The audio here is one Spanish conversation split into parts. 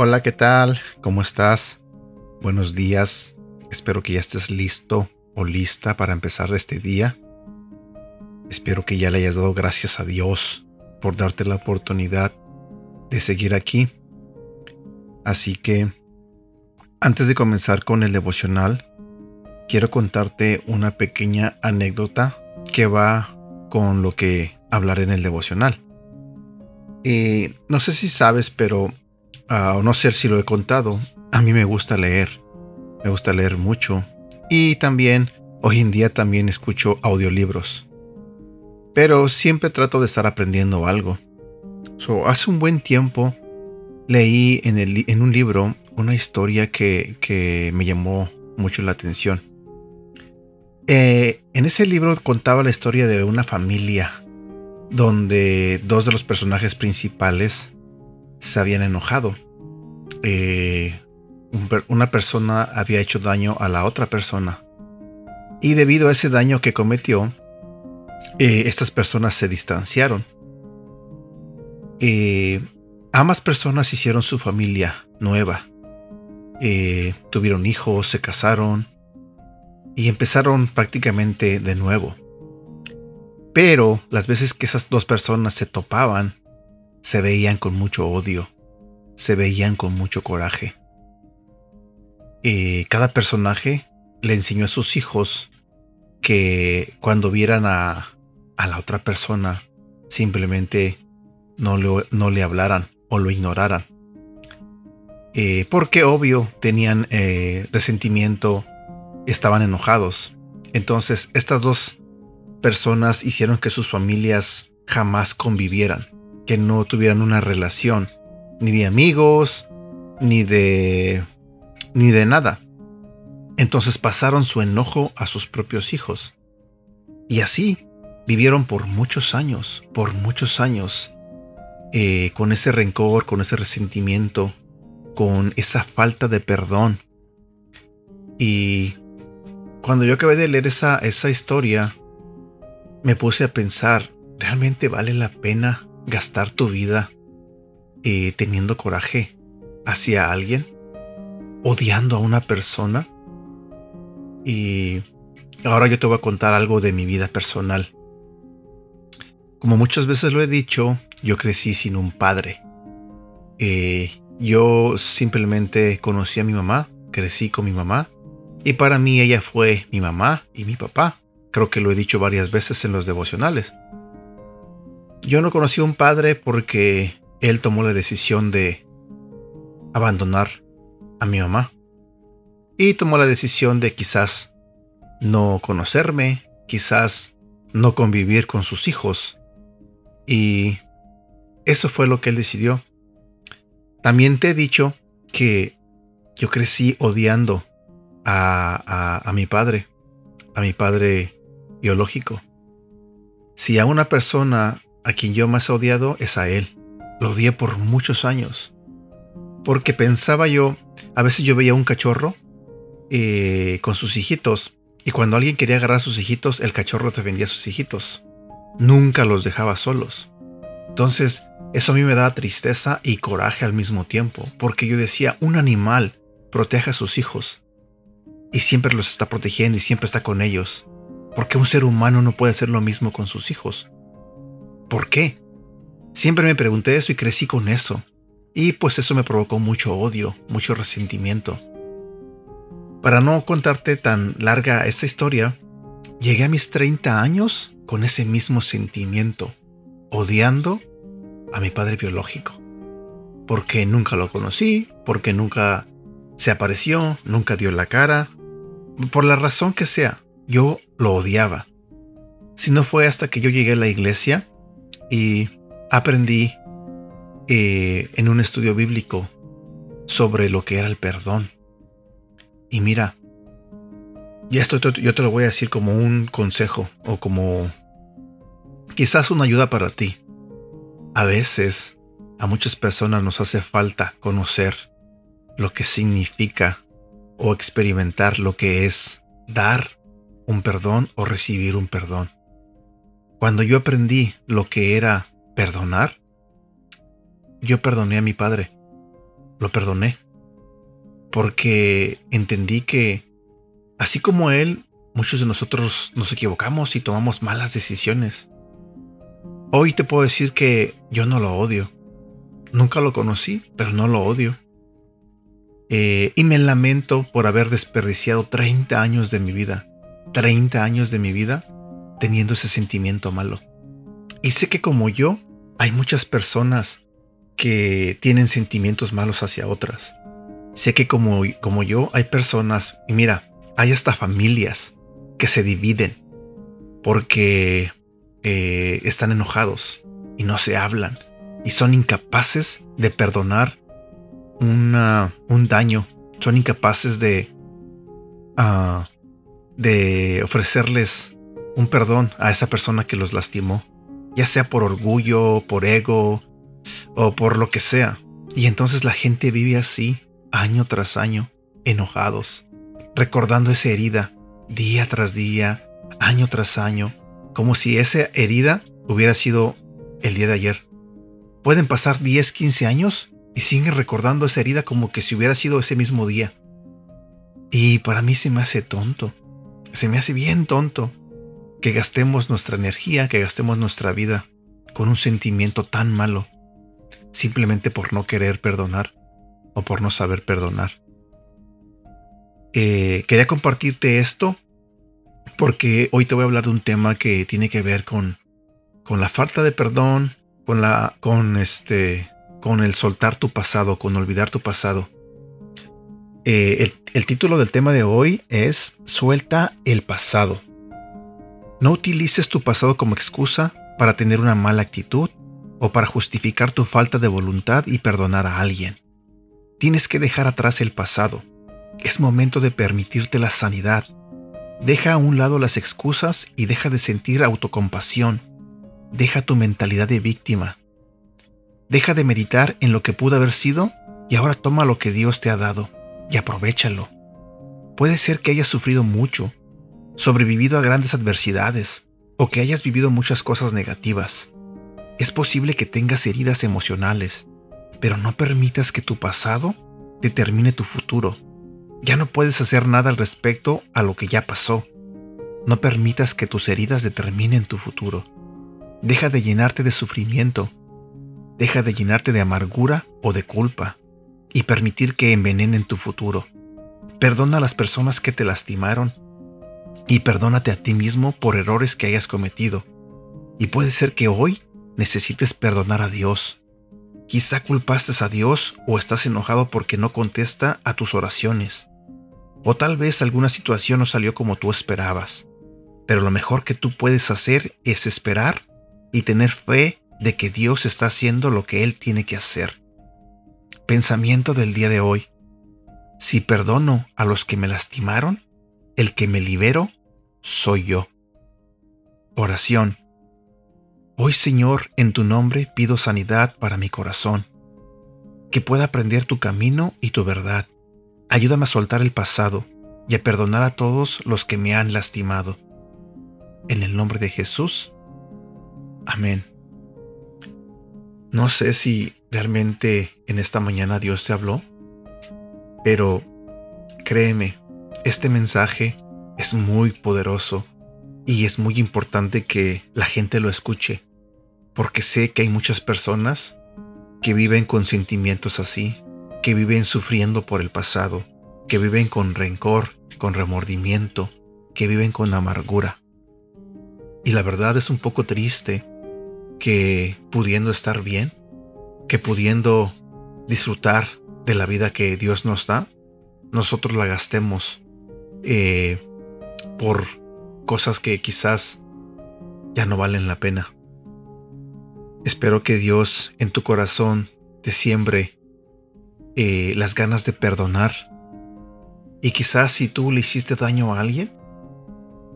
Hola, ¿qué tal? ¿Cómo estás? Buenos días. Espero que ya estés listo o lista para empezar este día. Espero que ya le hayas dado gracias a Dios por darte la oportunidad de seguir aquí. Así que, antes de comenzar con el devocional, quiero contarte una pequeña anécdota que va con lo que hablaré en el devocional. Eh, no sé si sabes, pero Ah, o no sé si lo he contado, a mí me gusta leer. Me gusta leer mucho. Y también, hoy en día también escucho audiolibros. Pero siempre trato de estar aprendiendo algo. hace un buen tiempo leí en, un libro una historia que, me llamó mucho la atención. Eh, en ese libro contaba la historia de una familia donde dos de los personajes principales se habían enojado. Eh, una persona había hecho daño a la otra persona. Y debido a ese daño que cometió, eh, estas personas se distanciaron. Ambas personas hicieron su familia nueva. tuvieron hijos, se casaron y empezaron prácticamente de nuevo. Pero las veces que esas dos personas se topaban, se veían con mucho odio, se veían con mucho coraje. Y cada personaje le enseñó a sus hijos que cuando vieran a, la otra persona, simplemente no, no le hablaran o lo ignoraran. Eh, porque obvio tenían eh, resentimiento, estaban enojados. Entonces estas dos personas hicieron que sus familias jamás convivieran que no tuvieran una relación, ni de amigos, ni de ni de nada. Entonces pasaron su enojo a sus propios hijos. Y así vivieron por muchos años, por muchos años, eh, con ese rencor, con ese resentimiento, con esa falta de perdón. Y cuando yo acabé de leer esa, esa historia, me puse a pensar, ¿realmente vale la pena gastar tu vida eh, teniendo coraje hacia alguien, odiando a una persona. Y ahora yo te voy a contar algo de mi vida personal. Como muchas veces lo he dicho, yo crecí sin un padre. Eh, yo simplemente conocí a mi mamá, crecí con mi mamá, y para mí ella fue mi mamá y mi papá. Creo que lo he dicho varias veces en los devocionales. Yo no conocí a un padre porque él tomó la decisión de abandonar a mi mamá. Y tomó la decisión de quizás no conocerme, quizás no convivir con sus hijos. Y eso fue lo que él decidió. También te he dicho que yo crecí odiando a, a mi padre, a mi padre biológico. Si a una persona a quien yo más he odiado es a él. Lo odié por muchos años. Porque pensaba yo, a veces yo veía un cachorro eh, con sus hijitos. Y cuando alguien quería agarrar a sus hijitos, el cachorro defendía a sus hijitos. Nunca los dejaba solos. Entonces, eso a mí me daba tristeza y coraje al mismo tiempo. Porque yo decía, un animal protege a sus hijos. Y siempre los está protegiendo y siempre está con ellos. Porque un ser humano no puede hacer lo mismo con sus hijos. ¿Por qué? Siempre me pregunté eso y crecí con eso. Y pues eso me provocó mucho odio, mucho resentimiento. Para no contarte tan larga esta historia, llegué a mis 30 años con ese mismo sentimiento, odiando a mi padre biológico. Porque nunca lo conocí, porque nunca se apareció, nunca dio la cara. Por la razón que sea, yo lo odiaba. Si no fue hasta que yo llegué a la iglesia y aprendí eh, en un estudio bíblico sobre lo que era el perdón. Y mira, y esto yo te lo voy a decir como un consejo o como quizás una ayuda para ti. A veces a muchas personas nos hace falta conocer lo que significa o experimentar lo que es dar un perdón o recibir un perdón. Cuando yo aprendí lo que era perdonar, yo perdoné a mi padre. Lo perdoné. Porque entendí que, así como él, muchos de nosotros nos equivocamos y tomamos malas decisiones. Hoy te puedo decir que yo no lo odio. Nunca lo conocí, pero no lo odio. Eh, y me lamento por haber desperdiciado 30 años de mi vida. 30 años de mi vida teniendo ese sentimiento malo. Y sé que como yo, hay muchas personas que tienen sentimientos malos hacia otras. Sé que como, como yo, hay personas, y mira, hay hasta familias que se dividen porque eh, están enojados y no se hablan y son incapaces de perdonar un daño, son incapaces de, uh, de ofrecerles un perdón a esa persona que los lastimó, ya sea por orgullo, por ego o por lo que sea. Y entonces la gente vive así, año tras año, enojados, recordando esa herida, día tras día, año tras año, como si esa herida hubiera sido el día de ayer. Pueden pasar 10, 15 años y siguen recordando esa herida como que si hubiera sido ese mismo día. Y para mí se me hace tonto, se me hace bien tonto que gastemos nuestra energía, que gastemos nuestra vida con un sentimiento tan malo, simplemente por no querer perdonar o por no saber perdonar. Eh, quería compartirte esto porque hoy te voy a hablar de un tema que tiene que ver con, con la falta de perdón, con la, con este, con el soltar tu pasado, con olvidar tu pasado. Eh, el título del tema de hoy es Suelta el pasado. No utilices tu pasado como excusa para tener una mala actitud o para justificar tu falta de voluntad y perdonar a alguien. Tienes que dejar atrás el pasado. Es momento de permitirte la sanidad. Deja a un lado las excusas y deja de sentir autocompasión. Deja tu mentalidad de víctima. Deja de meditar en lo que pudo haber sido y ahora toma lo que Dios te ha dado y aprovechalo. Puede ser que hayas sufrido mucho sobrevivido a grandes adversidades o que hayas vivido muchas cosas negativas. Es posible que tengas heridas emocionales, pero no permitas que tu pasado determine tu futuro. Ya no puedes hacer nada al respecto a lo que ya pasó. No permitas que tus heridas determinen tu futuro. Deja de llenarte de sufrimiento. Deja de llenarte de amargura o de culpa y permitir que envenenen tu futuro. Perdona a las personas que te lastimaron y perdónate a ti mismo por errores que hayas cometido. Y puede ser que hoy necesites perdonar a Dios. Quizá culpaste a Dios o estás enojado porque no contesta a tus oraciones. O tal vez alguna situación no salió como tú esperabas. Pero lo mejor que tú puedes hacer es esperar y tener fe de que Dios está haciendo lo que Él tiene que hacer. Pensamiento del día de hoy. Si perdono a los que me lastimaron, el que me libero soy yo. Oración. Hoy Señor, en tu nombre pido sanidad para mi corazón, que pueda aprender tu camino y tu verdad. Ayúdame a soltar el pasado y a perdonar a todos los que me han lastimado. En el nombre de Jesús. Amén. No sé si realmente en esta mañana Dios te habló, pero créeme, este mensaje es muy poderoso y es muy importante que la gente lo escuche, porque sé que hay muchas personas que viven con sentimientos así, que viven sufriendo por el pasado, que viven con rencor, con remordimiento, que viven con amargura. Y la verdad es un poco triste que pudiendo estar bien, que pudiendo disfrutar de la vida que Dios nos da, nosotros la gastemos eh, por cosas que quizás ya no valen la pena. Espero que Dios en tu corazón te siembre eh, las ganas de perdonar. Y quizás si tú le hiciste daño a alguien,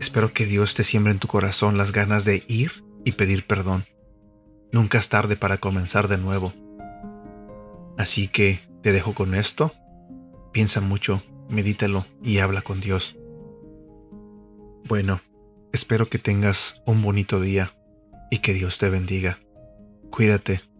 espero que Dios te siembre en tu corazón las ganas de ir y pedir perdón. Nunca es tarde para comenzar de nuevo. Así que te dejo con esto Piensa mucho, medítalo y habla con Dios. Bueno, espero que tengas un bonito día y que Dios te bendiga. Cuídate.